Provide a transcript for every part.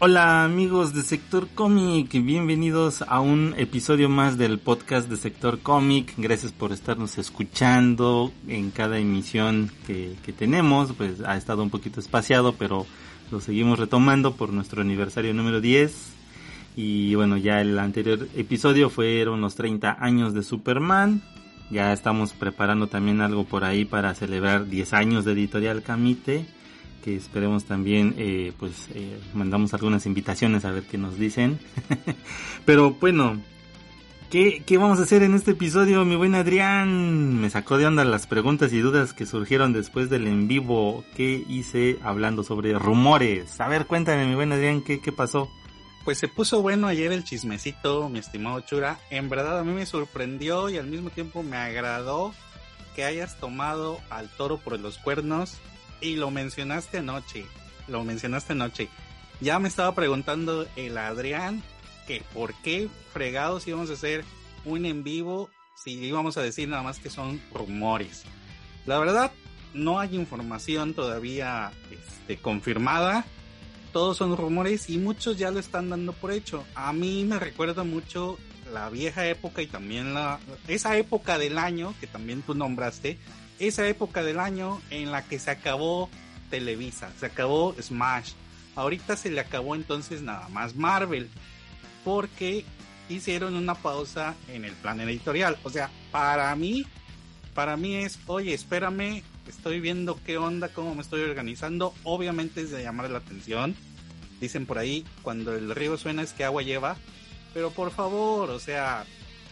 Hola amigos de Sector Cómic, bienvenidos a un episodio más del podcast de Sector Cómic. Gracias por estarnos escuchando en cada emisión que, tenemos. Pues ha estado un poquito espaciado, pero lo seguimos retomando por nuestro aniversario número 10. Y bueno, ya el anterior episodio fueron los 30 años de Superman. Ya estamos preparando también algo por ahí para celebrar 10 años de Editorial Camite que esperemos también, eh, pues eh, mandamos algunas invitaciones a ver qué nos dicen. Pero bueno, ¿qué, ¿qué vamos a hacer en este episodio, mi buen Adrián? Me sacó de onda las preguntas y dudas que surgieron después del en vivo que hice hablando sobre rumores. A ver, cuéntame, mi buen Adrián, ¿qué, qué pasó? Pues se puso bueno ayer el chismecito, mi estimado Chura. En verdad a mí me sorprendió y al mismo tiempo me agradó que hayas tomado al toro por los cuernos y lo mencionaste anoche, lo mencionaste anoche. Ya me estaba preguntando el Adrián que por qué fregados íbamos a hacer un en vivo si íbamos a decir nada más que son rumores. La verdad, no hay información todavía este, confirmada. Todos son rumores y muchos ya lo están dando por hecho. A mí me recuerda mucho la vieja época y también la esa época del año que también tú nombraste, esa época del año en la que se acabó Televisa, se acabó Smash. Ahorita se le acabó entonces nada más Marvel, porque hicieron una pausa en el plan editorial. O sea, para mí, para mí es, oye, espérame, estoy viendo qué onda, cómo me estoy organizando. Obviamente es de llamar la atención. Dicen por ahí, cuando el río suena es que agua lleva. Pero por favor, o sea,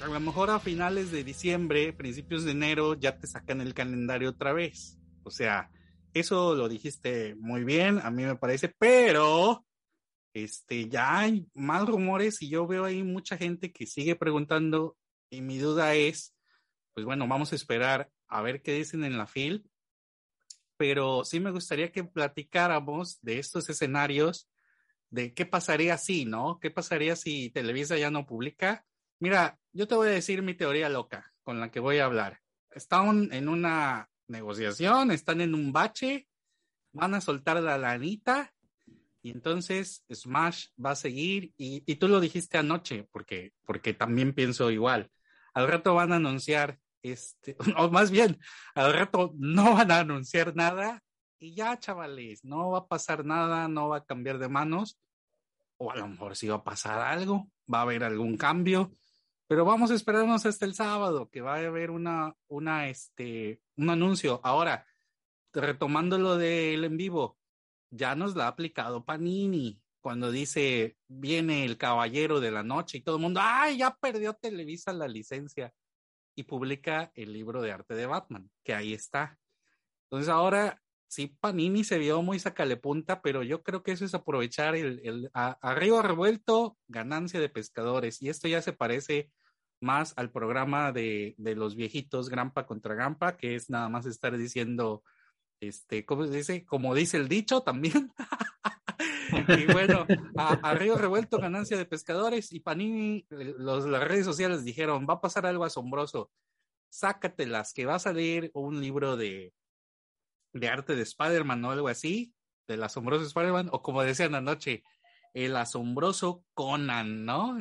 a lo mejor a finales de diciembre, principios de enero, ya te sacan el calendario otra vez. O sea, eso lo dijiste muy bien, a mí me parece, pero este, ya hay más rumores y yo veo ahí mucha gente que sigue preguntando y mi duda es, pues bueno, vamos a esperar a ver qué dicen en la FIL, pero sí me gustaría que platicáramos de estos escenarios, de qué pasaría si, ¿no? ¿Qué pasaría si Televisa ya no publica? Mira, yo te voy a decir mi teoría loca con la que voy a hablar. Están en una negociación, están en un bache, van a soltar la lanita y entonces Smash va a seguir y, tú lo dijiste anoche porque, porque también pienso igual. Al rato van a anunciar, este, o más bien, al rato no van a anunciar nada y ya, chavales, no va a pasar nada, no va a cambiar de manos o a lo mejor sí va a pasar algo, va a haber algún cambio pero vamos a esperarnos hasta el sábado, que va a haber una, una, este, un anuncio. Ahora, retomando lo del en vivo, ya nos la ha aplicado Panini cuando dice viene el caballero de la noche y todo el mundo, ¡ay! Ya perdió Televisa la licencia y publica el libro de arte de Batman, que ahí está. Entonces ahora sí, Panini se vio muy sacale punta, pero yo creo que eso es aprovechar el, el arriba revuelto, ganancia de pescadores. Y esto ya se parece más al programa de, los viejitos Grampa contra Grampa, que es nada más estar diciendo, este, ¿cómo se dice? Como dice el dicho también. y bueno, a, Río Revuelto, ganancia de pescadores, y Panini, los, las redes sociales dijeron, va a pasar algo asombroso, sácatelas, que va a salir un libro de, de arte de Spider-Man o algo así, del asombroso Spider-Man, o como decían anoche, el asombroso Conan, ¿no?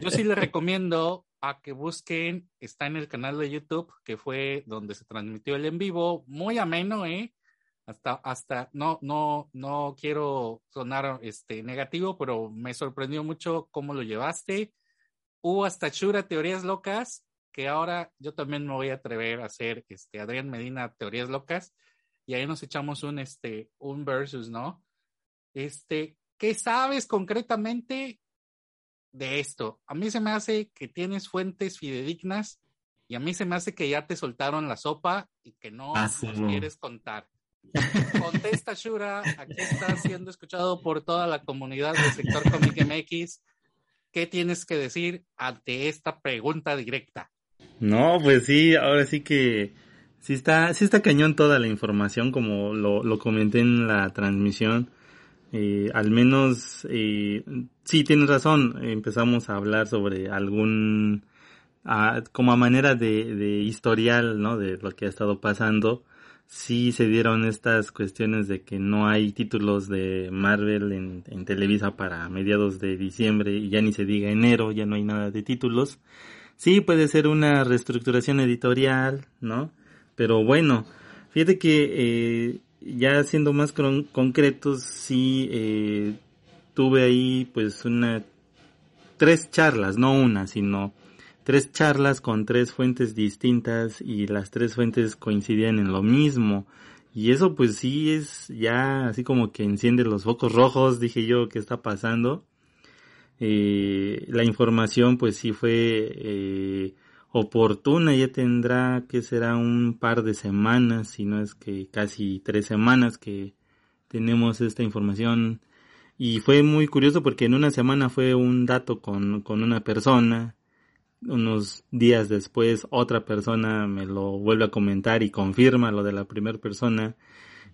Yo sí le recomiendo a que busquen, está en el canal de YouTube, que fue donde se transmitió el en vivo, muy ameno, ¿eh? Hasta, hasta, no, no, no quiero sonar este negativo, pero me sorprendió mucho cómo lo llevaste. Hubo hasta chura teorías locas, que ahora yo también me voy a atrever a hacer este Adrián Medina teorías locas y ahí nos echamos un este un versus, ¿no? Este, ¿qué sabes concretamente de esto? A mí se me hace que tienes fuentes fidedignas y a mí se me hace que ya te soltaron la sopa y que no ah, nos quieres contar. Contesta Shura, aquí está siendo escuchado por toda la comunidad del sector Comic MX ¿qué tienes que decir ante esta pregunta directa? No, pues sí, ahora sí que sí está, sí está cañón toda la información, como lo, lo comenté en la transmisión. Eh, al menos, eh, sí, tienes razón, empezamos a hablar sobre algún, como a manera de, de historial, ¿no? De lo que ha estado pasando. Sí se dieron estas cuestiones de que no hay títulos de Marvel en, en Televisa para mediados de diciembre y ya ni se diga enero, ya no hay nada de títulos. Sí, puede ser una reestructuración editorial, ¿no? Pero bueno, fíjate que eh, ya siendo más concretos, sí eh, tuve ahí pues una tres charlas, no una, sino tres charlas con tres fuentes distintas y las tres fuentes coincidían en lo mismo. Y eso pues sí es ya así como que enciende los focos rojos, dije yo, ¿qué está pasando? Eh, la información pues sí fue eh, oportuna, ya tendrá que será un par de semanas, si no es que casi tres semanas que tenemos esta información. Y fue muy curioso porque en una semana fue un dato con, con una persona, unos días después otra persona me lo vuelve a comentar y confirma lo de la primera persona.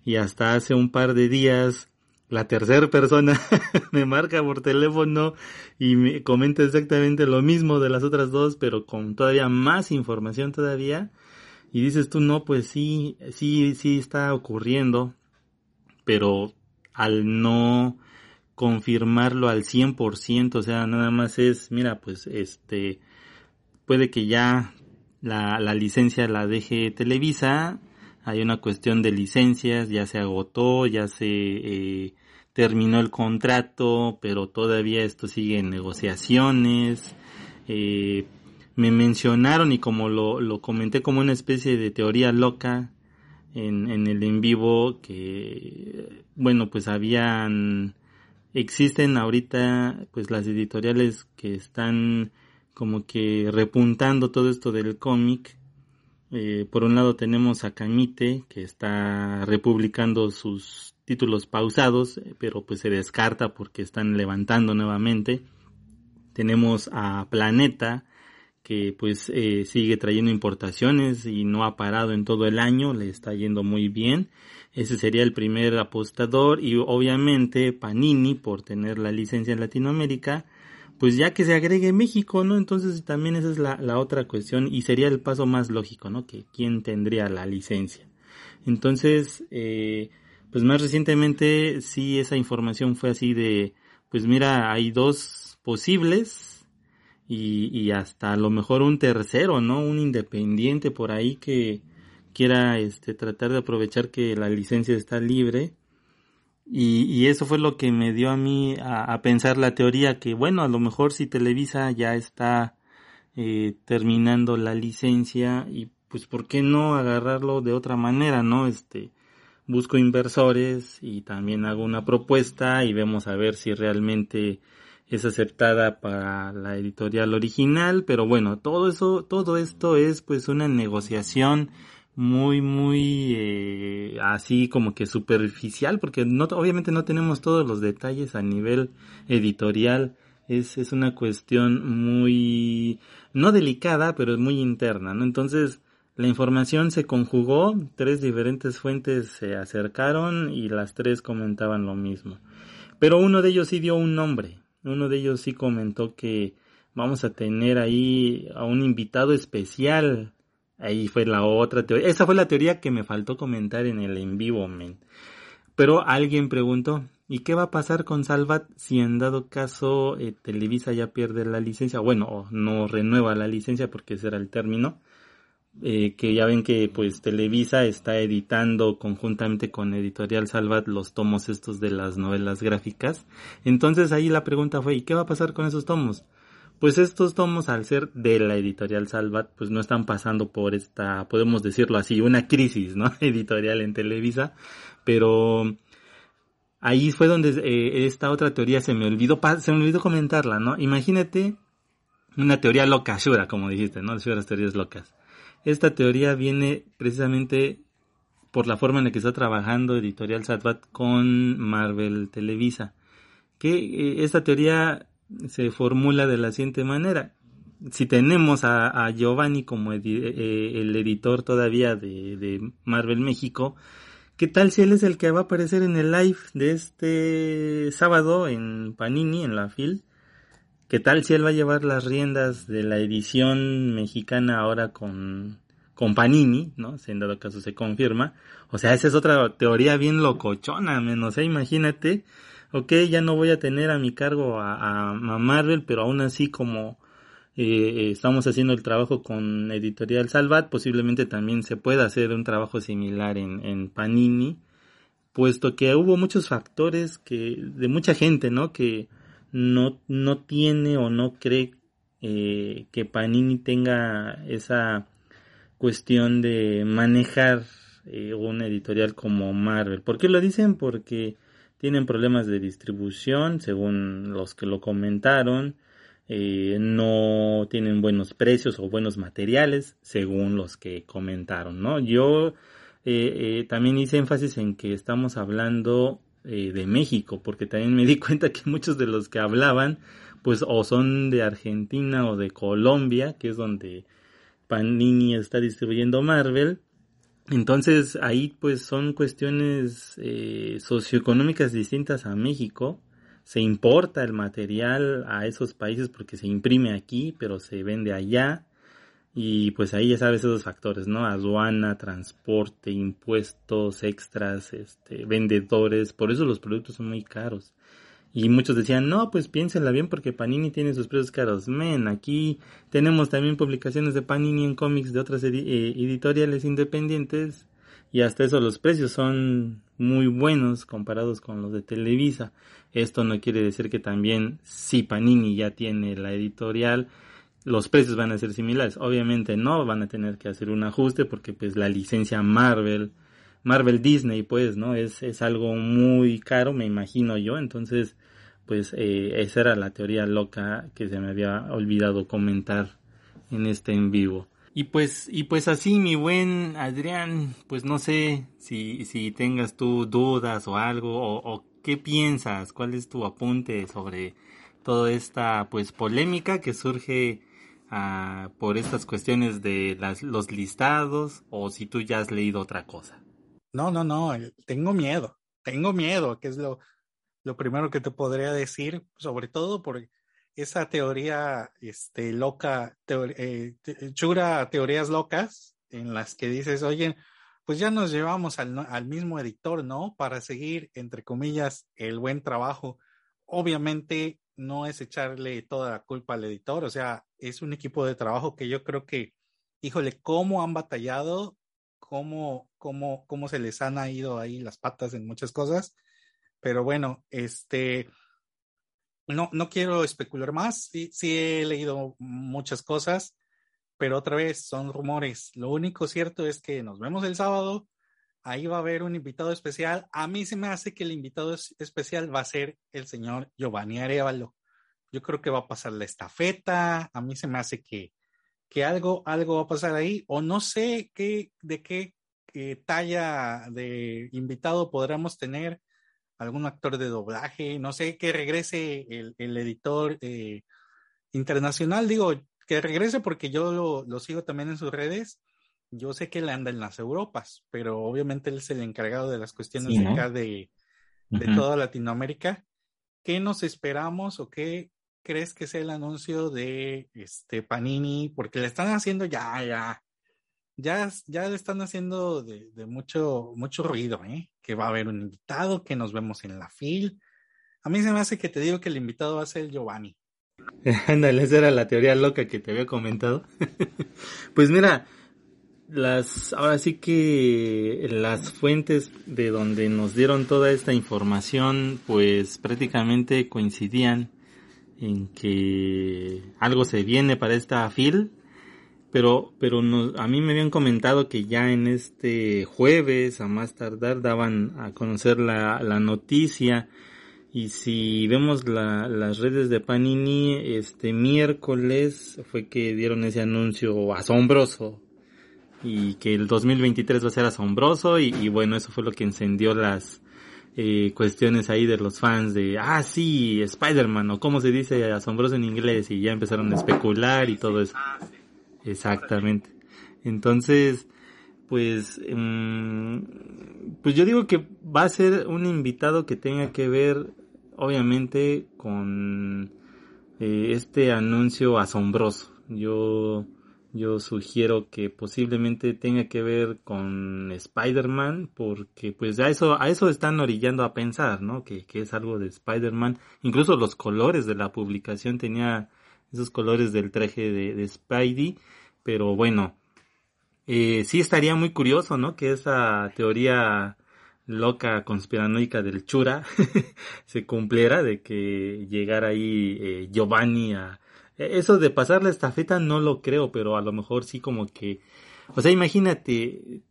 Y hasta hace un par de días la tercera persona me marca por teléfono y me comenta exactamente lo mismo de las otras dos, pero con todavía más información todavía. Y dices tú, no, pues sí, sí, sí está ocurriendo, pero al no confirmarlo al 100%, o sea, nada más es, mira, pues este, puede que ya la, la licencia la deje Televisa, hay una cuestión de licencias, ya se agotó, ya se eh, terminó el contrato, pero todavía esto sigue en negociaciones. Eh, me mencionaron y como lo, lo, comenté como una especie de teoría loca en, en el en vivo que bueno pues habían existen ahorita pues las editoriales que están como que repuntando todo esto del cómic. Eh, por un lado tenemos a Camite, que está republicando sus títulos pausados, eh, pero pues se descarta porque están levantando nuevamente. Tenemos a Planeta, que pues eh, sigue trayendo importaciones y no ha parado en todo el año, le está yendo muy bien. Ese sería el primer apostador y obviamente Panini por tener la licencia en Latinoamérica pues ya que se agregue México, ¿no? Entonces también esa es la, la, otra cuestión y sería el paso más lógico, ¿no? Que quién tendría la licencia. Entonces, eh, pues más recientemente sí esa información fue así de, pues mira, hay dos posibles y, y hasta a lo mejor un tercero, ¿no? Un independiente por ahí que quiera este, tratar de aprovechar que la licencia está libre y, eso fue lo que me dio a mí a, pensar la teoría que, bueno, a lo mejor si Televisa ya está eh, terminando la licencia y pues por qué no agarrarlo de otra manera, ¿no? Este, busco inversores y también hago una propuesta y vemos a ver si realmente es aceptada para la editorial original, pero bueno, todo eso, todo esto es pues una negociación muy, muy eh, así como que superficial, porque no, obviamente no tenemos todos los detalles a nivel editorial. Es, es una cuestión muy, no delicada, pero es muy interna, ¿no? Entonces, la información se conjugó, tres diferentes fuentes se acercaron y las tres comentaban lo mismo. Pero uno de ellos sí dio un nombre, uno de ellos sí comentó que vamos a tener ahí a un invitado especial Ahí fue la otra teoría. Esa fue la teoría que me faltó comentar en el en vivo, men. Pero alguien preguntó, ¿y qué va a pasar con Salvat si en dado caso eh, Televisa ya pierde la licencia? Bueno, no renueva la licencia porque ese era el término. Eh, que ya ven que pues Televisa está editando conjuntamente con Editorial Salvat los tomos estos de las novelas gráficas. Entonces ahí la pregunta fue, ¿y qué va a pasar con esos tomos? Pues estos tomos al ser de la editorial Salvat, pues no están pasando por esta, podemos decirlo así, una crisis, ¿no? editorial en Televisa, pero ahí fue donde eh, esta otra teoría se me olvidó, se me olvidó comentarla, ¿no? Imagínate una teoría loca, Shura, como dijiste, ¿no? Shura, teorías locas. Esta teoría viene precisamente por la forma en la que está trabajando Editorial Salvat con Marvel Televisa. Que eh, esta teoría se formula de la siguiente manera. Si tenemos a, Giovanni como eh, el editor todavía de, de, Marvel México, ¿qué tal si él es el que va a aparecer en el live de este sábado en Panini, en la FIL? ¿Qué tal si él va a llevar las riendas de la edición mexicana ahora con, con Panini, ¿no? Si en dado caso se confirma. O sea, esa es otra teoría bien locochona, menos, sea, imagínate ok, ya no voy a tener a mi cargo a, Marvel, pero aún así como eh, estamos haciendo el trabajo con Editorial Salvat, posiblemente también se pueda hacer un trabajo similar en, en Panini, puesto que hubo muchos factores que de mucha gente, ¿no? Que no, no tiene o no cree eh, que Panini tenga esa cuestión de manejar eh, una editorial como Marvel. ¿Por qué lo dicen? Porque tienen problemas de distribución, según los que lo comentaron, eh, no tienen buenos precios o buenos materiales, según los que comentaron, ¿no? Yo eh, eh, también hice énfasis en que estamos hablando de México, porque también me di cuenta que muchos de los que hablaban, pues o son de Argentina o de Colombia, que es donde Panini está distribuyendo Marvel, entonces ahí pues son cuestiones eh, socioeconómicas distintas a México. Se importa el material a esos países porque se imprime aquí, pero se vende allá. Y pues ahí ya sabes esos factores, ¿no? Aduana, transporte, impuestos extras, este, vendedores. Por eso los productos son muy caros. Y muchos decían, no, pues piénsenla bien porque Panini tiene sus precios caros. Men, aquí tenemos también publicaciones de Panini en cómics de otras eh, editoriales independientes y hasta eso los precios son muy buenos comparados con los de Televisa. Esto no quiere decir que también si Panini ya tiene la editorial, los precios van a ser similares. Obviamente no, van a tener que hacer un ajuste porque pues la licencia Marvel, Marvel Disney pues, ¿no? Es, es algo muy caro, me imagino yo. Entonces, pues eh, esa era la teoría loca que se me había olvidado comentar en este en vivo. Y pues, y pues así, mi buen Adrián, pues no sé si, si tengas tú dudas o algo, o, qué piensas, cuál es tu apunte sobre toda esta pues polémica que surge ah, por estas cuestiones de las, los listados, o si tú ya has leído otra cosa. No, no, no, tengo miedo, tengo miedo, que es lo, lo primero que te podría decir, sobre todo por esa teoría este, loca, eh, chura teorías locas, en las que dices, oye, pues ya nos llevamos al, al mismo editor, ¿no? Para seguir, entre comillas, el buen trabajo. Obviamente no es echarle toda la culpa al editor, o sea, es un equipo de trabajo que yo creo que, híjole, cómo han batallado, cómo, cómo, cómo se les han ido ahí las patas en muchas cosas pero bueno, este, no, no quiero especular más. Sí, sí he leído muchas cosas, pero otra vez son rumores. Lo único cierto es que nos vemos el sábado. Ahí va a haber un invitado especial. A mí se me hace que el invitado especial va a ser el señor Giovanni Arevalo. Yo creo que va a pasar la estafeta. A mí se me hace que, que algo, algo va a pasar ahí. O no sé qué, de qué talla de invitado podremos tener algún actor de doblaje, no sé, que regrese el, editor eh, internacional, digo, que regrese porque yo lo, sigo también en sus redes. Yo sé que él anda en las Europas, pero obviamente él es el encargado de las cuestiones de acá de, toda Latinoamérica. ¿Qué nos esperamos o qué crees que sea el anuncio de este Panini? Porque le están haciendo ya, ya, ya, ya le están haciendo de, mucho, mucho ruido, ¿eh? Que va a haber un invitado, que nos vemos en la fil. A mí se me hace que te digo que el invitado va a ser Giovanni. Ándale, esa era la teoría loca que te había comentado. pues mira, las, ahora sí que las fuentes de donde nos dieron toda esta información, pues prácticamente coincidían en que algo se viene para esta fil pero, pero a mí me habían comentado que ya en este jueves, a más tardar, daban a conocer la, la noticia. Y si vemos la, las redes de Panini, este miércoles fue que dieron ese anuncio asombroso. Y que el 2023 va a ser asombroso. Y, y bueno, eso fue lo que encendió las, eh, cuestiones ahí de los fans de, ah, sí, Spider-Man, o cómo se dice asombroso en inglés, y ya empezaron a especular y todo eso. Exactamente. Entonces, pues, mm, pues yo digo que va a ser un invitado que tenga que ver, obviamente, con eh, este anuncio asombroso. Yo, yo sugiero que posiblemente tenga que ver con Spider-Man, porque pues a eso, a eso están orillando a pensar, ¿no? Que, que es algo de Spider-Man. Incluso los colores de la publicación tenía esos colores del traje de, de Spidey, pero bueno, eh, sí estaría muy curioso, ¿no? Que esa teoría loca conspiranoica del Chura se cumpliera de que llegara ahí eh, Giovanni a e, eso de pasar la estafeta no lo creo pero a lo mejor sí como que o sea imagínate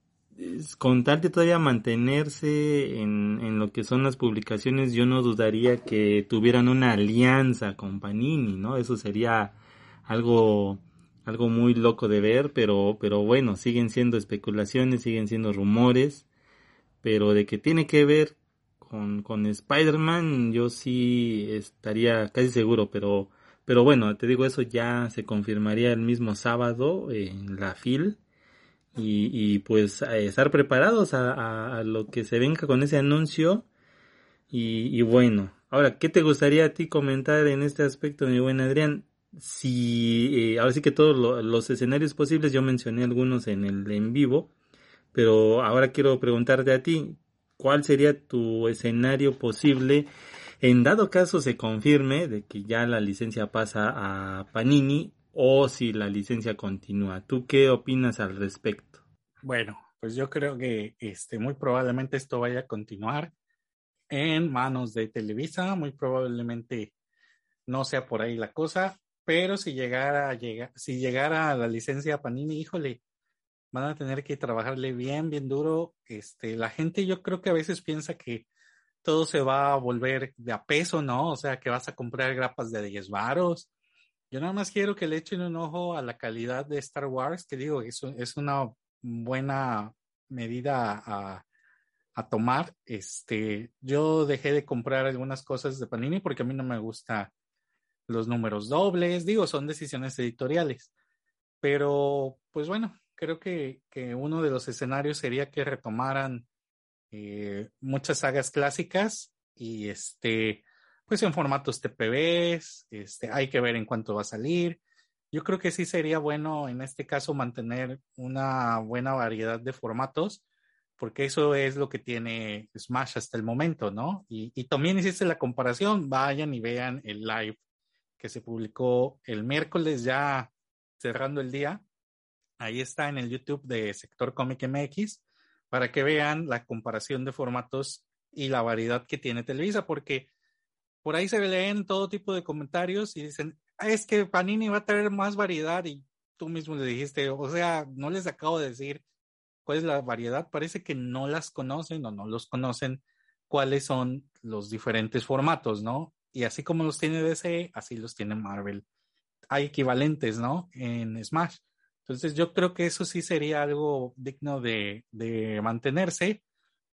con tal de todavía mantenerse en, en lo que son las publicaciones yo no dudaría que tuvieran una alianza con Panini no eso sería algo algo muy loco de ver, pero, pero bueno, siguen siendo especulaciones, siguen siendo rumores, pero de que tiene que ver con, con Spider-Man, yo sí estaría casi seguro, pero, pero bueno, te digo, eso ya se confirmaría el mismo sábado en la FIL. Y, y pues estar preparados a, a, lo que se venga con ese anuncio. Y, y bueno, ahora, ¿qué te gustaría a ti comentar en este aspecto, mi buen Adrián? Si eh, ahora sí que todos los escenarios posibles yo mencioné algunos en el en vivo pero ahora quiero preguntarte a ti cuál sería tu escenario posible en dado caso se confirme de que ya la licencia pasa a Panini o si la licencia continúa tú qué opinas al respecto bueno pues yo creo que este muy probablemente esto vaya a continuar en manos de Televisa muy probablemente no sea por ahí la cosa pero si llegara, llega, si llegara a la licencia Panini, híjole, van a tener que trabajarle bien, bien duro. Este, la gente yo creo que a veces piensa que todo se va a volver de a peso, ¿no? O sea, que vas a comprar grapas de 10 varos. Yo nada más quiero que le echen un ojo a la calidad de Star Wars, que digo, eso es una buena medida a, a tomar. Este, yo dejé de comprar algunas cosas de Panini porque a mí no me gusta los números dobles, digo, son decisiones editoriales. Pero, pues bueno, creo que, que uno de los escenarios sería que retomaran eh, muchas sagas clásicas y este, pues en formatos TPBs, este, hay que ver en cuánto va a salir. Yo creo que sí sería bueno en este caso mantener una buena variedad de formatos, porque eso es lo que tiene Smash hasta el momento, ¿no? Y, y también hiciste la comparación, vayan y vean el live que se publicó el miércoles ya cerrando el día. Ahí está en el YouTube de Sector Comic MX para que vean la comparación de formatos y la variedad que tiene Televisa, porque por ahí se leen todo tipo de comentarios y dicen, ah, es que Panini va a tener más variedad y tú mismo le dijiste, o sea, no les acabo de decir cuál es la variedad, parece que no las conocen o no los conocen cuáles son los diferentes formatos, ¿no? Y así como los tiene DC, así los tiene Marvel. Hay equivalentes, ¿no? En Smash. Entonces yo creo que eso sí sería algo digno de, de mantenerse.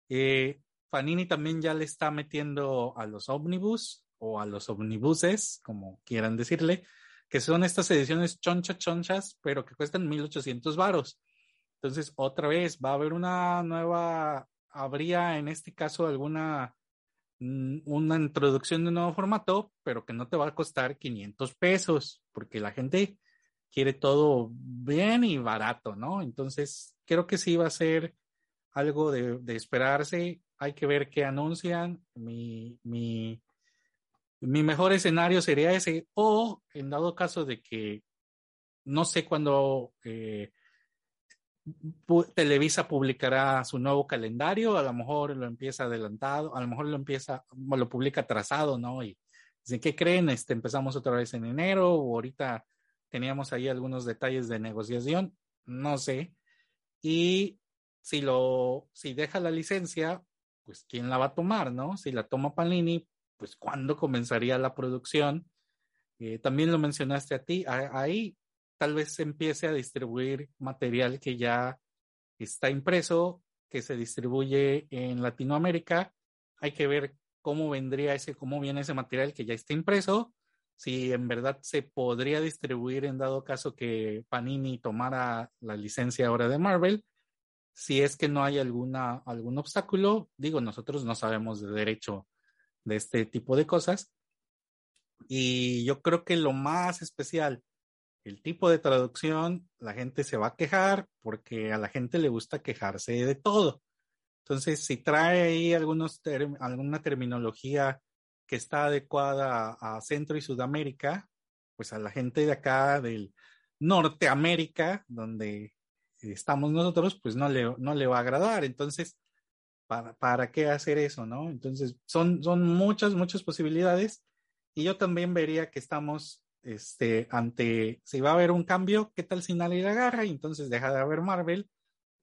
Eh, Panini también ya le está metiendo a los ómnibus o a los omnibuses, como quieran decirle, que son estas ediciones choncha chonchas, pero que cuestan 1800 varos. Entonces, otra vez, va a haber una nueva, habría en este caso alguna una introducción de un nuevo formato, pero que no te va a costar 500 pesos, porque la gente quiere todo bien y barato, ¿no? Entonces, creo que sí va a ser algo de, esperarse. Hay que ver qué anuncian. Mi, mi, mi mejor escenario sería ese, o en dado caso de que no sé cuándo eh, Televisa publicará su nuevo calendario, a lo mejor lo empieza adelantado, a lo mejor lo empieza, lo publica atrasado, ¿no? Y dicen, ¿qué creen? Este, empezamos otra vez en enero, o ahorita teníamos ahí algunos detalles de negociación, no sé. Y si lo, si deja la licencia, pues quién la va a tomar, ¿no? Si la toma Panini, pues cuándo comenzaría la producción. Eh, también lo mencionaste a ti, ahí tal vez se empiece a distribuir material que ya está impreso, que se distribuye en Latinoamérica hay que ver cómo vendría ese, cómo viene ese material que ya está impreso, si en verdad se podría distribuir en dado caso que Panini tomara la licencia ahora de Marvel. Si es que no hay alguna, algún obstáculo, digo, nosotros no sabemos de derecho de este tipo de cosas. Y yo creo que lo más especial, el tipo de traducción, la gente se va a quejar porque a la gente le gusta quejarse de todo. Entonces, si trae ahí algunos alguna terminología que está adecuada a, Centro y Sudamérica, pues a la gente de acá del Norteamérica, donde estamos nosotros, pues no le, no le va a agradar. Entonces, ¿para, ¿para qué hacer eso, no? Entonces, son, son muchas, muchas posibilidades. Y yo también vería que estamos este, ante, si va a haber un cambio, ¿qué tal si nadie la agarra? Y entonces deja de haber Marvel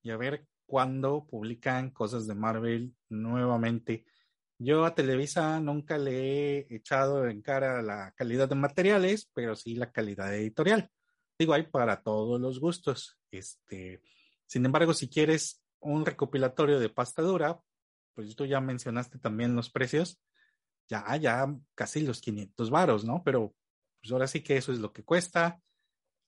y a ver cuando publican cosas de Marvel nuevamente. Yo a Televisa nunca le he echado en cara la calidad de materiales, pero sí la calidad editorial. Digo, hay para todos los gustos. Este, sin embargo, si quieres un recopilatorio de pasta dura, pues tú ya mencionaste también los precios, ya, ya casi los 500 varos, ¿no? Pero pues ahora sí que eso es lo que cuesta.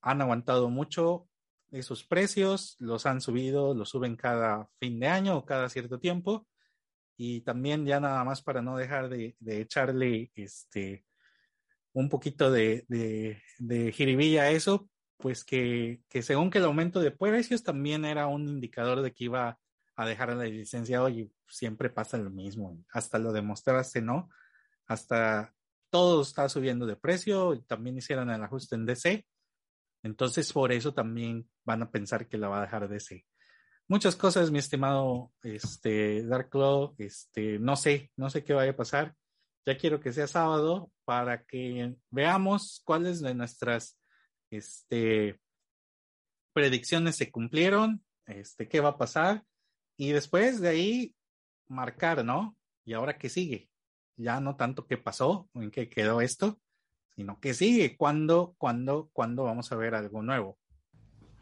Han aguantado mucho esos precios, los han subido, los suben cada fin de año o cada cierto tiempo. Y también ya nada más para no dejar de, echarle este un poquito de, de, de a eso, pues que, que, según que el aumento de precios también era un indicador de que iba a dejar la licencia, oye, siempre pasa lo mismo, hasta lo demostraste, ¿no? Hasta todo está subiendo de precio, también hicieron el ajuste en DC, entonces, por eso también van a pensar que la va a dejar de ser. Muchas cosas, mi estimado este, Dark Claw, este, no sé, no sé qué vaya a pasar. Ya quiero que sea sábado para que veamos cuáles de nuestras este, predicciones se cumplieron, este, qué va a pasar. Y después de ahí, marcar, ¿no? Y ahora qué sigue. Ya no tanto qué pasó, en qué quedó esto, sino que sigue, ¿cuándo, cuándo, cuándo vamos a ver algo nuevo?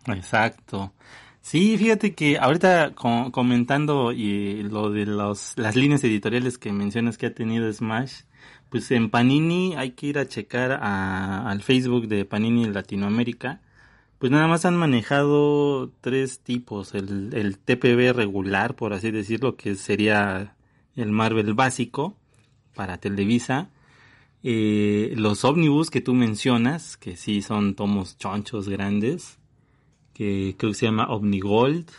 Exacto. Sí, fíjate que ahorita comentando y lo de los, las líneas editoriales que mencionas que ha tenido Smash, pues en Panini hay que ir a checar al Facebook de Panini Latinoamérica. Pues nada más han manejado tres tipos. El, el TPB regular, por así decirlo, que sería el Marvel básico para Televisa. Eh, los ómnibus que tú mencionas, que sí son tomos chonchos grandes, que creo que se llama Omnigold,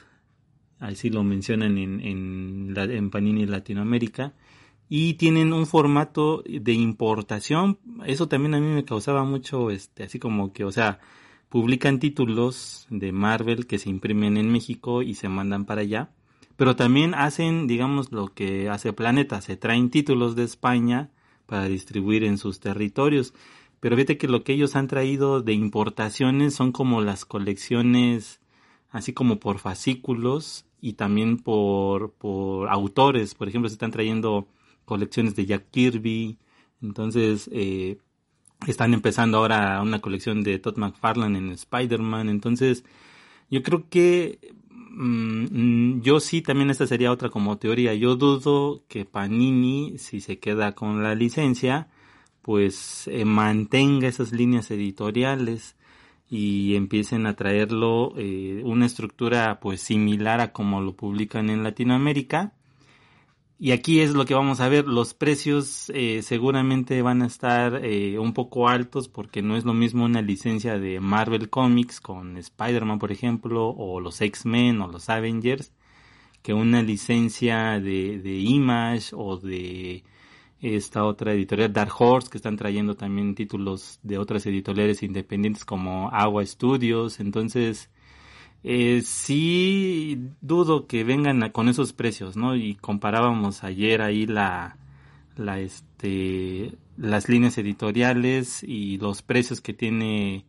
ahí sí lo mencionan en, en, en Panini Latinoamérica, y tienen un formato de importación, eso también a mí me causaba mucho, este, así como que, o sea, publican títulos de Marvel que se imprimen en México y se mandan para allá, pero también hacen, digamos, lo que hace Planeta, se traen títulos de España, para distribuir en sus territorios. Pero fíjate que lo que ellos han traído de importaciones son como las colecciones, así como por fascículos y también por, por autores. Por ejemplo, se están trayendo colecciones de Jack Kirby. Entonces, eh, están empezando ahora una colección de Todd McFarlane en Spider-Man. Entonces, yo creo que Mm, yo sí, también esta sería otra como teoría. Yo dudo que Panini, si se queda con la licencia, pues eh, mantenga esas líneas editoriales y empiecen a traerlo eh, una estructura pues similar a como lo publican en Latinoamérica y aquí es lo que vamos a ver, los precios eh, seguramente van a estar eh, un poco altos porque no es lo mismo una licencia de Marvel Comics con Spider-Man, por ejemplo, o los X-Men o los Avengers, que una licencia de, de Image o de esta otra editorial Dark Horse que están trayendo también títulos de otras editoriales independientes como Agua Studios. Entonces, eh, sí dudo que vengan con esos precios, ¿no? Y comparábamos ayer ahí la, la este, las líneas editoriales y los precios que tiene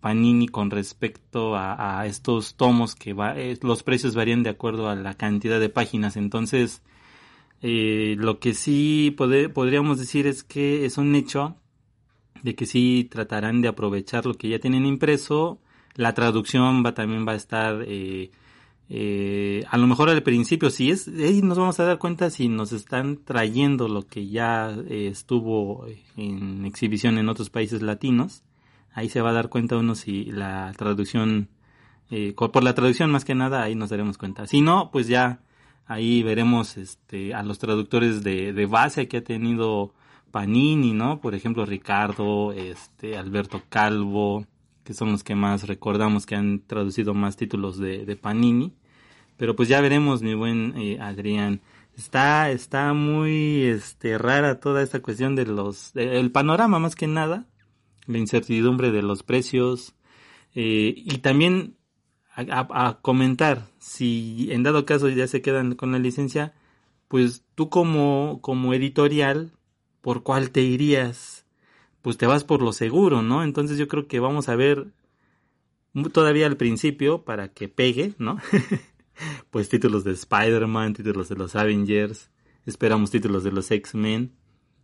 Panini con respecto a, estos tomos que va, eh, los precios varían de acuerdo a la cantidad de páginas. Entonces, eh, lo que sí podríamos decir es que es un hecho de que sí tratarán de aprovechar lo que ya tienen impreso la traducción va también va a estar eh, Eh, a lo mejor al principio sí es, ahí nos vamos a dar cuenta si nos están trayendo lo que ya eh, estuvo en exhibición en otros países latinos. Ahí se va a dar cuenta uno si la traducción, eh, por la traducción más que nada, ahí nos daremos cuenta. Si no, pues ya ahí veremos este, a los traductores de, de base que ha tenido Panini, ¿no? Por ejemplo, Ricardo, este, Alberto Calvo, que son los que más recordamos que han traducido más títulos de, Panini. Pero pues ya veremos, mi buen eh, Adrián. Está, está muy este, rara toda esta cuestión de los, el panorama más que nada, la incertidumbre de los precios eh, y también a, comentar si en dado caso ya se quedan con la licencia, pues tú como, como editorial, ¿por cuál te irías? Pues te vas por lo seguro, ¿no? Entonces yo creo que vamos a ver todavía al principio para que pegue, ¿no? pues títulos de Spider-Man, títulos de los Avengers, esperamos títulos de los X-Men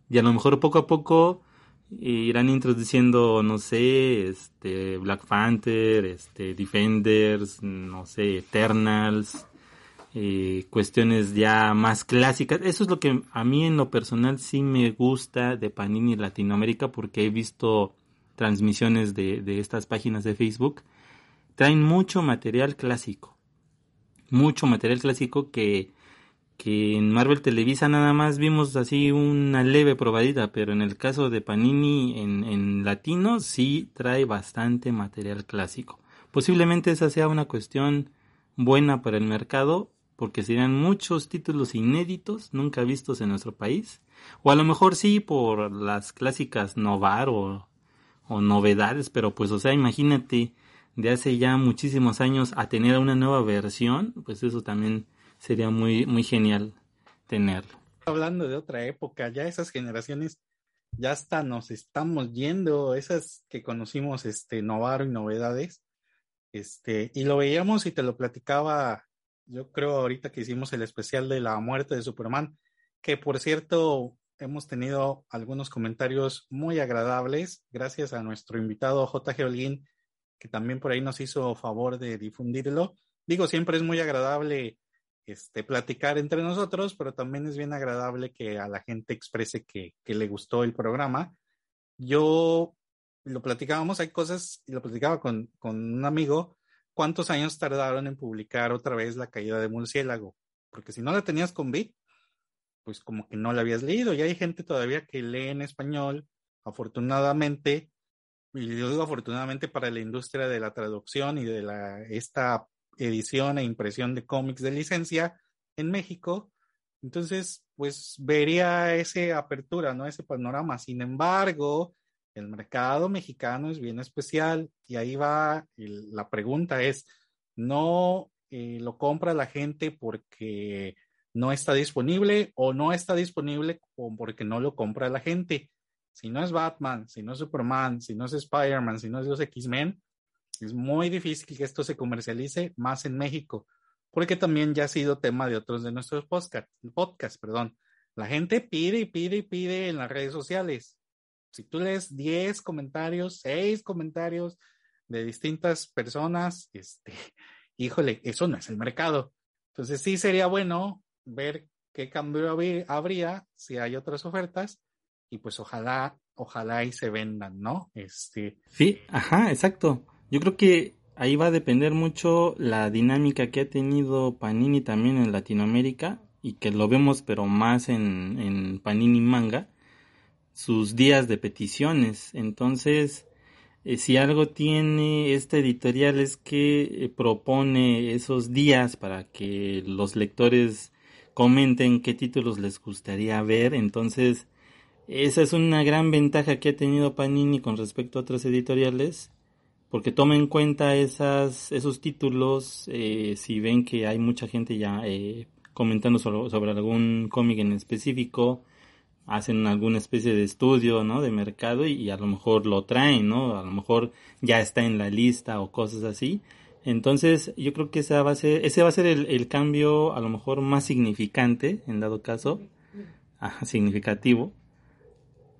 y a lo mejor poco a poco irán introduciendo, no sé, este Black Panther, este Defenders, no sé, Eternals, eh, cuestiones ya más clásicas. Eso es lo que a mí en lo personal sí me gusta de Panini Latinoamérica porque he visto transmisiones de, de estas páginas de Facebook. Traen mucho material clásico. Mucho material clásico que, que en Marvel Televisa nada más vimos así una leve probadita, pero en el caso de Panini en, en latino sí trae bastante material clásico. Posiblemente esa sea una cuestión buena para el mercado porque serían muchos títulos inéditos, nunca vistos en nuestro país, o a lo mejor sí por las clásicas novar o, novedades, pero pues o sea, imagínate de hace ya muchísimos años a tener una nueva versión, pues eso también sería muy muy genial tenerlo. Hablando de otra época, ya esas generaciones ya hasta nos estamos yendo, esas que conocimos este Novaro y novedades, este, y lo veíamos y te lo platicaba yo creo ahorita que hicimos el especial de la muerte de Superman, que por cierto hemos tenido algunos comentarios muy agradables gracias a nuestro invitado JG Holguín, que también por ahí nos hizo favor de difundirlo. Digo, siempre es muy agradable este, platicar entre nosotros, pero también es bien agradable que a la gente exprese que, que le gustó el programa. Yo lo platicábamos, hay cosas, y lo platicaba con, con un amigo, cuántos años tardaron en publicar otra vez La caída de Murciélago, porque si no la tenías con Bit, pues como que no la habías leído. Y hay gente todavía que lee en español, afortunadamente, y yo digo afortunadamente para la industria de la traducción y de la, esta edición e impresión de cómics de licencia en México. Entonces, pues vería esa apertura, ¿no? Ese panorama. Sin embargo, el mercado mexicano es bien especial y ahí va, la pregunta es, no eh, lo compra la gente porque no está disponible o no está disponible porque no lo compra la gente. Si no es Batman, si no es Superman, si no es Spider-Man, si no es los X-Men, es muy difícil que esto se comercialice más en México, porque también ya ha sido tema de otros de nuestros podcasts, podcast, perdón. La gente pide y pide y pide en las redes sociales si tú lees 10 comentarios, 6 comentarios de distintas personas, este, híjole, eso no es el mercado. Entonces sí sería bueno ver qué cambio habría si hay otras ofertas y pues ojalá, ojalá y se vendan, ¿no? Este. Sí, ajá, exacto. Yo creo que ahí va a depender mucho la dinámica que ha tenido Panini también en Latinoamérica y que lo vemos pero más en, en Panini Manga sus días de peticiones. Entonces, eh, si algo tiene esta editorial es que eh, propone esos días para que los lectores comenten qué títulos les gustaría ver. Entonces, esa es una gran ventaja que ha tenido Panini con respecto a otras editoriales, porque toma en cuenta esas, esos títulos, eh, si ven que hay mucha gente ya comentando sobre algún cómic en específico, hacen alguna especie de estudio, ¿no? De mercado y, a lo mejor lo traen, ¿no? A lo mejor ya está en la lista o cosas así. Entonces, yo creo que esa va a ser, ese va a ser el, cambio a lo mejor más significante, en dado caso, significativo,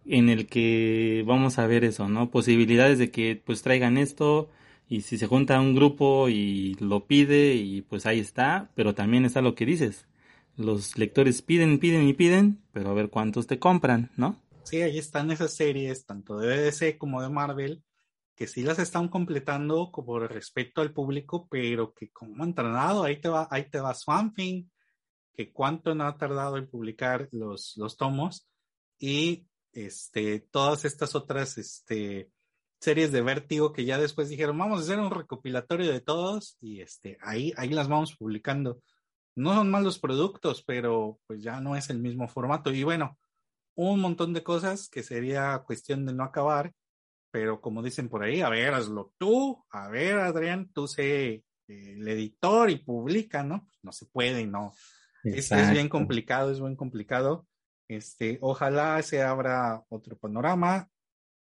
en el que vamos a ver eso, ¿no? Posibilidades de que pues traigan esto y si se junta un grupo y lo pide y pues ahí está, pero también está lo que dices. Los lectores piden, piden y piden, pero a ver cuántos te compran, ¿no? Sí, ahí están esas series, tanto de DC como de Marvel, que sí las están completando como respeto al público, pero que como han tardado, ahí te va, ahí te va Swamp Thing, que cuánto no ha tardado en publicar los, los tomos, y este, todas estas otras este, series de vértigo que ya después dijeron, vamos a hacer un recopilatorio de todos y este, ahí, ahí las vamos publicando. No son malos productos, pero pues ya no es el mismo formato. Y bueno, un montón de cosas que sería cuestión de no acabar, pero como dicen por ahí, a ver, hazlo tú, a ver, Adrián, tú sé eh, el editor y publica, ¿no? Pues no se puede no. Es, es, bien complicado, es bien complicado. Este, ojalá se abra otro panorama,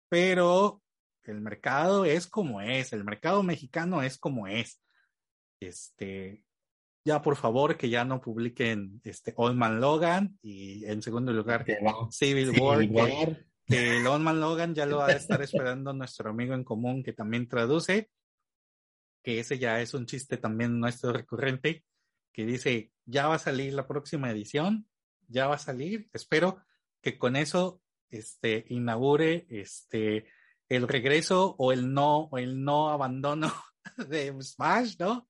pero el mercado es como es, el mercado mexicano es como es. Este, ya por favor que ya no publiquen este Old Man Logan y en segundo lugar Civil, War, Que, el Old Man Logan ya lo va a estar esperando nuestro amigo en común que también traduce, que ese ya es un chiste también nuestro recurrente, que dice, ya va a salir la próxima edición, ya va a salir, espero que con eso este inaugure este el regreso o el no, o el no abandono de Smash, ¿no?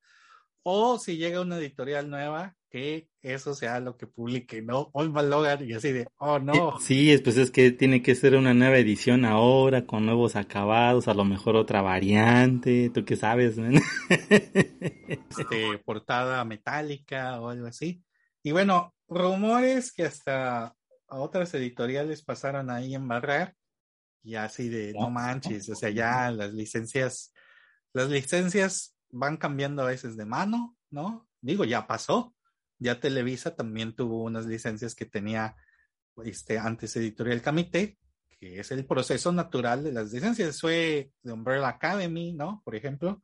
O si llega una editorial nueva, que eso sea lo que publique, ¿no? Olman Logan y así de, oh no. Sí, pues es que tiene que ser una nueva edición ahora, con nuevos acabados, a lo mejor otra variante, tú qué sabes, ¿no? Este, portada metálica o algo así. Y bueno, rumores que hasta a otras editoriales pasaron ahí en barrar y así de, no manches, o sea, ya las licencias, las licencias van cambiando a veces de mano, ¿no? Digo, ya pasó. Ya Televisa también tuvo unas licencias que tenía este, antes Editorial Camite, que es el proceso natural de las licencias. Fue de Umbrella Academy, ¿no? Por ejemplo.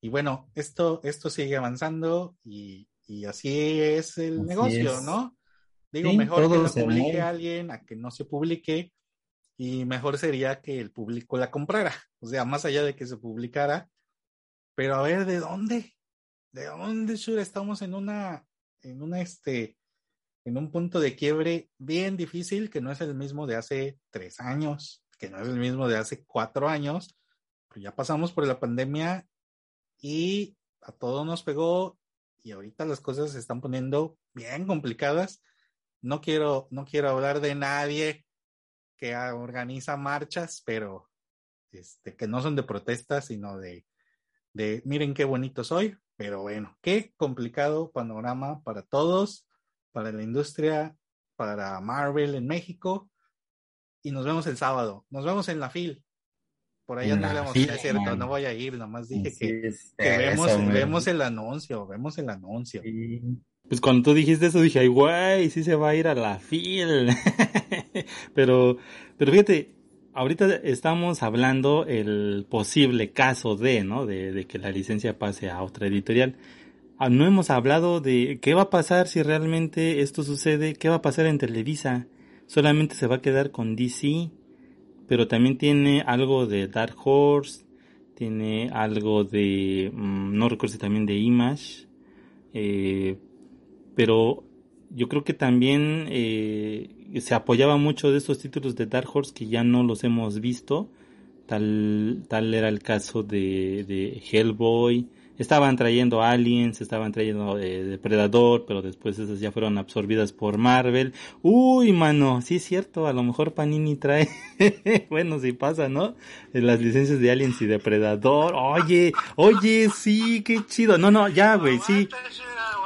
Y bueno, esto, esto sigue avanzando y, y así es el negocio, ¿no? Digo, mejor que lo publique alguien a que no se publique y mejor sería que el público la comprara, o sea, más allá de que se publicara, pero a ver, ¿de dónde? ¿De dónde, Shura? Estamos en una, en una, este, en un punto de quiebre bien difícil que no es el mismo de hace tres años, que no es el mismo de hace cuatro años, pues ya pasamos por la pandemia y a todos nos pegó y ahorita las cosas se están poniendo bien complicadas. No quiero, no quiero hablar de nadie que organiza marchas, pero este, que no son de protesta, sino de, de miren qué bonito soy, pero bueno, qué complicado panorama para todos, para la industria, para Marvel en México. Y nos vemos el sábado. Nos vemos en la FIL. Por allá no vemos, es cierto, no voy a ir, nomás dije que, vemos, vemos el anuncio, vemos el anuncio. Pues cuando tú dijiste eso dije, ay, güey, sí se va a ir a la FIL. pero, pero fíjate, ahorita estamos hablando el posible caso de, ¿no? De, que la licencia pase a otra editorial. Ah, no hemos hablado de qué va a pasar si realmente esto sucede, qué va a pasar en Televisa. Solamente se va a quedar con DC, pero también tiene algo de Dark Horse, tiene algo de, mm, no recuerdo si también de Image, eh, pero yo creo que también eh, se apoyaba mucho de estos títulos de Dark Horse que ya no los hemos visto. Tal, tal era el caso de, Hellboy. Estaban trayendo Aliens, estaban trayendo eh, Depredador, pero después esas ya fueron absorbidas por Marvel. Uy, mano, sí es cierto, a lo mejor Panini trae, bueno, si pasa, ¿no? Las licencias de Aliens y Depredador. Oye, oye, sí, qué chido. No, no, ya, güey, sí.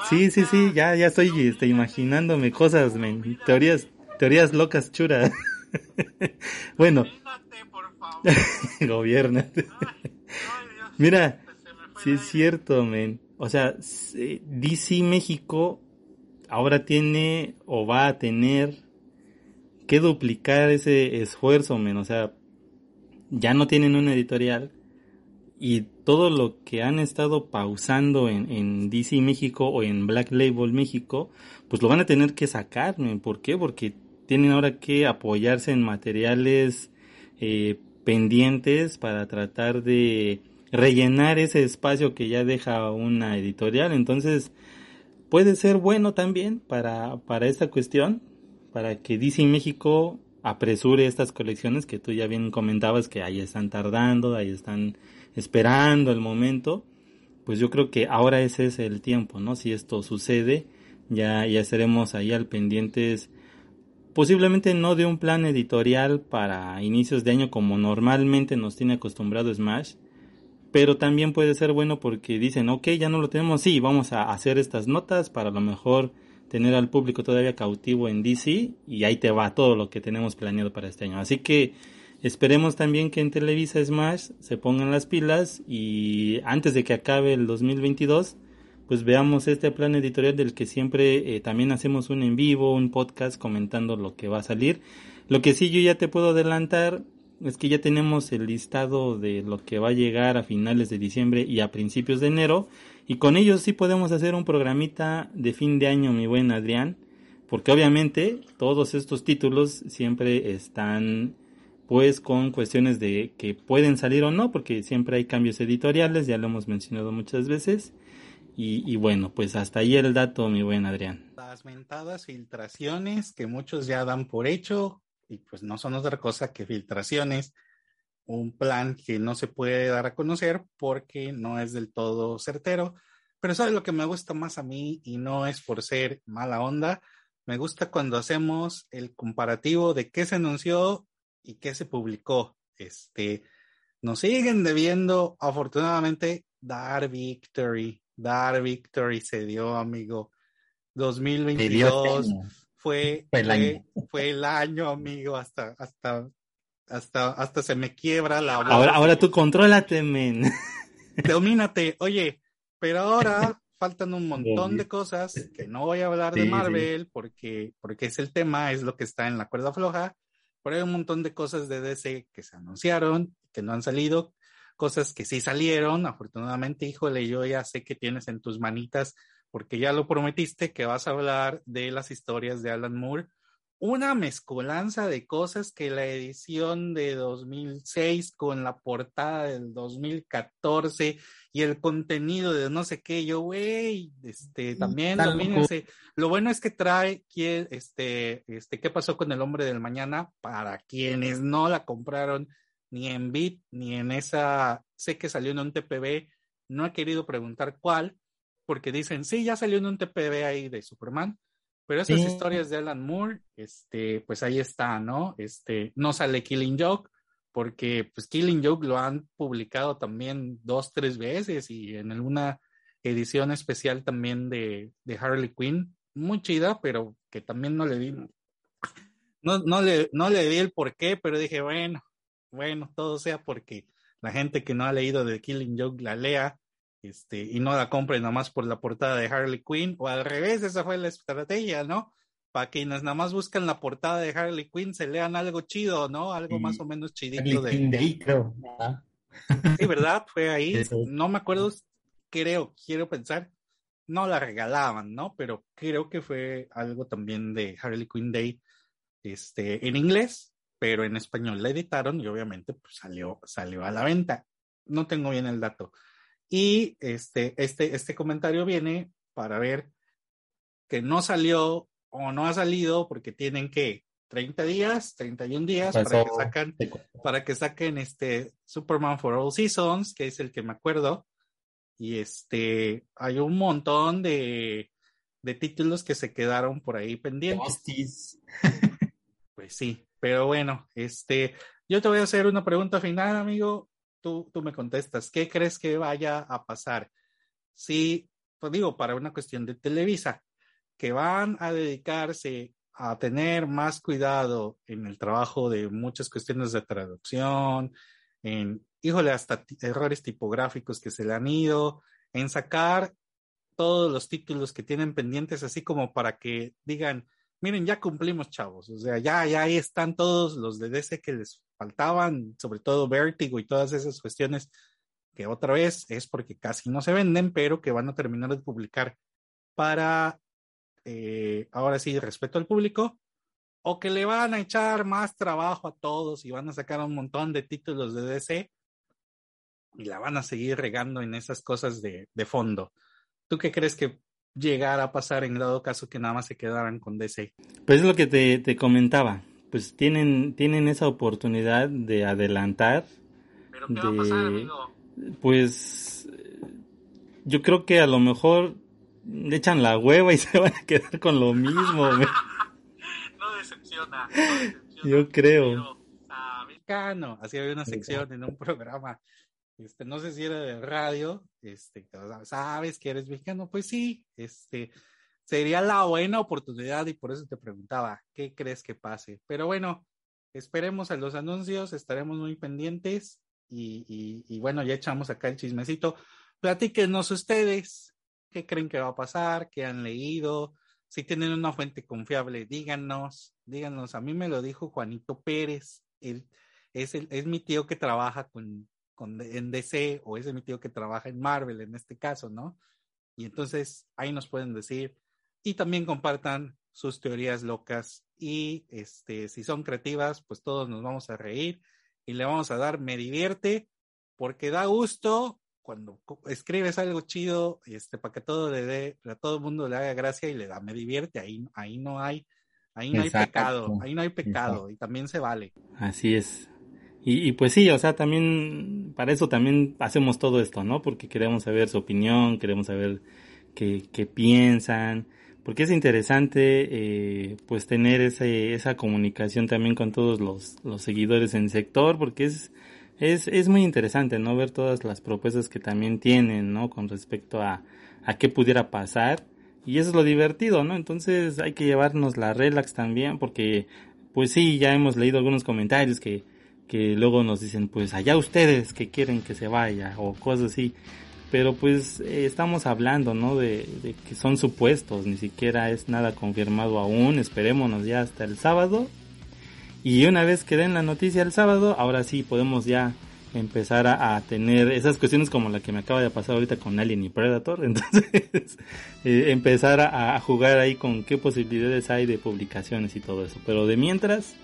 Sí, sí, sí, ya, ya estoy este, imaginándome cosas, men. Teorías, teorías locas churas. bueno. Gobierna. Mira, sí es cierto, men. O sea, DC México ahora tiene o va a tener que duplicar ese esfuerzo, men. O sea, ya no tienen una editorial y todo lo que han estado pausando en, DC México o en Black Label México, pues lo van a tener que sacar. ¿Por qué? Porque tienen ahora que apoyarse en materiales eh, pendientes para tratar de rellenar ese espacio que ya deja una editorial. Entonces, puede ser bueno también para, para esta cuestión, para que DC México apresure estas colecciones que tú ya bien comentabas que ahí están tardando, ahí están esperando el momento. Pues yo creo que ahora ese es el tiempo, ¿no? Si esto sucede, ya, ya estaremos ahí al pendientes posiblemente no de un plan editorial para inicios de año como normalmente nos tiene acostumbrado Smash, pero también puede ser bueno porque dicen, ok, ya no lo tenemos, sí, vamos a hacer estas notas para a lo mejor tener al público todavía cautivo en DC y ahí te va todo lo que tenemos planeado para este año. Así que esperemos también que en Televisa Smash se pongan las pilas y antes de que acabe el 2022 pues veamos este plan editorial del que siempre eh, también hacemos un en vivo, un podcast comentando lo que va a salir. Lo que sí yo ya te puedo adelantar es que ya tenemos el listado de lo que va a llegar a finales de diciembre y a principios de enero. Y con ellos sí podemos hacer un programita de fin de año, mi buen Adrián. Porque obviamente todos estos títulos siempre están pues con cuestiones de que pueden salir o no, porque siempre hay cambios editoriales, ya lo hemos mencionado muchas veces. Y, bueno, pues hasta ahí el dato, mi buen Adrián. Las mentadas filtraciones que muchos ya dan por hecho, y pues no son otra cosa que filtraciones, un plan que no se puede dar a conocer porque no es del todo certero. Pero ¿sabes lo que me gusta más a mí y no es por ser mala onda? Me gusta cuando hacemos el comparativo de qué se anunció y qué se publicó. Este, nos siguen debiendo, afortunadamente, dar victory. Dar victory se dio, amigo. 2022 fue, fue, el año. Fue, el año, amigo, hasta, hasta, hasta, hasta se me quiebra la voz. Ahora, ahora tú contrólate, men. Domínate. Oye, pero ahora faltan un montón de cosas que no voy a hablar de Marvel porque, porque es el tema, es lo que está en la cuerda floja. Pero hay un montón de cosas de DC que se anunciaron, que no han salido, cosas que sí salieron. Afortunadamente, híjole, yo ya sé que tienes en tus manitas porque ya lo prometiste que vas a hablar de las historias de Alan Moore. Una mezcolanza de cosas que la edición de 2006 con la portada del 2014 y el contenido de no sé qué, yo, güey, este, también, lo bueno es que trae, este, este, ¿qué pasó con el hombre del mañana? Para quienes no la compraron ni en Bit, ni en esa, sé que salió en un TPB, no he querido preguntar cuál, porque dicen, sí, ya salió en un TPB ahí de Superman, pero esas historias de Alan Moore, este, pues ahí está, ¿no? Este, no sale Killing Joke, porque pues Killing Joke lo han publicado también dos, tres veces y en alguna edición especial también de, de Harley Quinn, muy chida, pero que también no le di, no, no, le, no le di el por qué, pero dije, bueno, bueno, todo sea porque la gente que no ha leído de Killing Joke la lea este, y no la compre nada más por la portada de Harley Quinn, o al revés, esa fue la estrategia, ¿no? Para quienes nada más buscan la portada de Harley Quinn, se lean algo chido, ¿no? Algo más o menos chidito de... de creo. Sí, ¿verdad? Fue ahí. No me acuerdo, creo, quiero pensar, no la regalaban, ¿no? Pero creo que fue algo también de Harley Quinn Day, este, en inglés, pero en español la editaron y obviamente pues, salió, salió a la venta. No tengo bien el dato. Y este, este, este comentario viene para ver que no salió o no ha salido porque tienen que 30 días, 31 días para que sacan, para que saquen este Superman for All Seasons, que es el que me acuerdo. Y este, hay un montón de, de títulos que se quedaron por ahí pendientes. pues sí, pero bueno, este, yo te voy a hacer una pregunta final, amigo tú, me contestas, ¿qué crees que vaya a pasar? Si, pues digo, para una cuestión de Televisa, que van a dedicarse a tener más cuidado en el trabajo de muchas cuestiones de traducción, en, híjole, hasta errores tipográficos que se le han ido, en sacar todos los títulos que tienen pendientes, así como para que digan, miren, ya cumplimos, chavos. O sea, ya, ya ahí están todos los de DC que les faltaban, sobre todo Vertigo y todas esas cuestiones que otra vez es porque casi no se venden, pero que van a terminar de publicar para, eh, ahora sí, respeto al público, o que le van a echar más trabajo a todos y van a sacar un montón de títulos de DC, y la van a seguir regando en esas cosas de, de fondo. ¿Tú qué crees que llegara a pasar en dado caso que nada más se quedaran con DC? Pues es lo que te, te comentaba. Pues tienen, tienen esa oportunidad de adelantar. ¿Pero qué va a pasar, amigo? Pues yo creo que a lo mejor le echan la hueva y se van a quedar con lo mismo. no decepciona. No decepciona yo creo. Mexicano. Así había una sección en un programa este, no sé si era de radio, este, sabes que eres mexicano, pues sí, este, sería la buena oportunidad y por eso te preguntaba, ¿qué crees que pase? Pero bueno, esperemos a los anuncios, estaremos muy pendientes y, y, bueno, ya echamos acá el chismecito. Platíquenos ustedes, ¿qué creen que va a pasar? ¿Qué han leído? Si tienen una fuente confiable, díganos, díganos. A mí me lo dijo Juanito Pérez, él es, el, es mi tío que trabaja con, con, en DC o es mi tío que trabaja en Marvel en este caso, ¿no? Y entonces ahí nos pueden decir y también compartan sus teorías locas y este si son creativas, pues todos nos vamos a reír y le vamos a dar me divierte porque da gusto cuando escribes algo chido este para que todo le dé a todo el mundo le haga gracia y le da me divierte, ahí ahí no hay ahí no hay pecado, ahí no hay pecado y también se vale. Así es. Y, pues sí, o sea, también, para eso también hacemos todo esto, ¿no? Porque queremos saber su opinión, queremos saber qué, qué piensan, porque es interesante, eh, pues tener ese, esa comunicación también con todos los, los seguidores en sector, porque es, es, es muy interesante, ¿no? Ver todas las propuestas que también tienen, ¿no? Con respecto a, a qué pudiera pasar. Y eso es lo divertido, ¿no? Entonces hay que llevarnos la relax también, porque, pues sí, ya hemos leído algunos comentarios que, que luego nos dicen, pues allá ustedes que quieren que se vaya o cosas así. Pero pues eh, estamos hablando, ¿no? De, de, que son supuestos, ni siquiera es nada confirmado aún, esperémonos ya hasta el sábado. Y una vez que den la noticia el sábado, ahora sí podemos ya empezar a, a tener esas cuestiones como la que me acaba de pasar ahorita con Alien y Predator. Entonces, eh, empezar a, a jugar ahí con qué posibilidades hay de publicaciones y todo eso. Pero de mientras,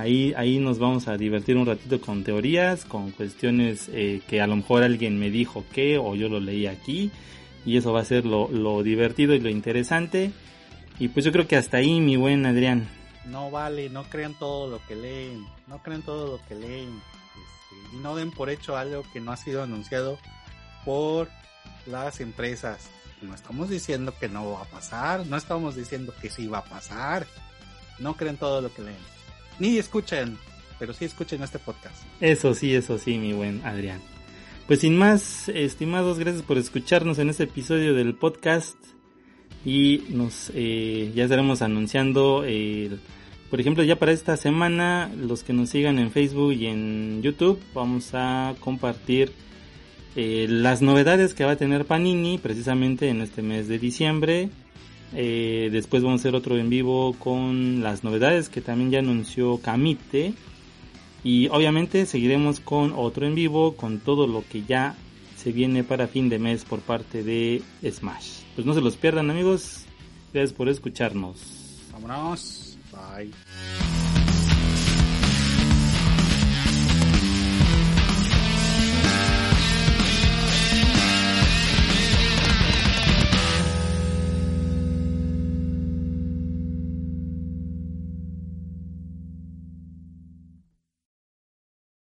Ahí, ahí nos vamos a divertir un ratito con teorías, con cuestiones eh, que a lo mejor alguien me dijo que o yo lo leí aquí. Y eso va a ser lo, lo divertido y lo interesante. Y pues yo creo que hasta ahí, mi buen Adrián. No vale, no crean todo lo que leen. No crean todo lo que leen. Este, y no den por hecho algo que no ha sido anunciado por las empresas. No estamos diciendo que no va a pasar. No estamos diciendo que sí va a pasar. No crean todo lo que leen ni escuchen, pero sí escuchen este podcast. Eso sí, eso sí, mi buen Adrián. Pues sin más, estimados, gracias por escucharnos en este episodio del podcast y nos eh, ya estaremos anunciando, por ejemplo, ya para esta semana, los que nos sigan en Facebook y en YouTube, vamos a compartir eh, las novedades que va a tener Panini precisamente en este mes de diciembre eh, después vamos a hacer otro en vivo con las novedades que también ya anunció Kamite. Y obviamente seguiremos con otro en vivo con todo lo que ya se viene para fin de mes por parte de Smash. Pues no se los pierdan amigos. Gracias por escucharnos. Vámonos. Bye.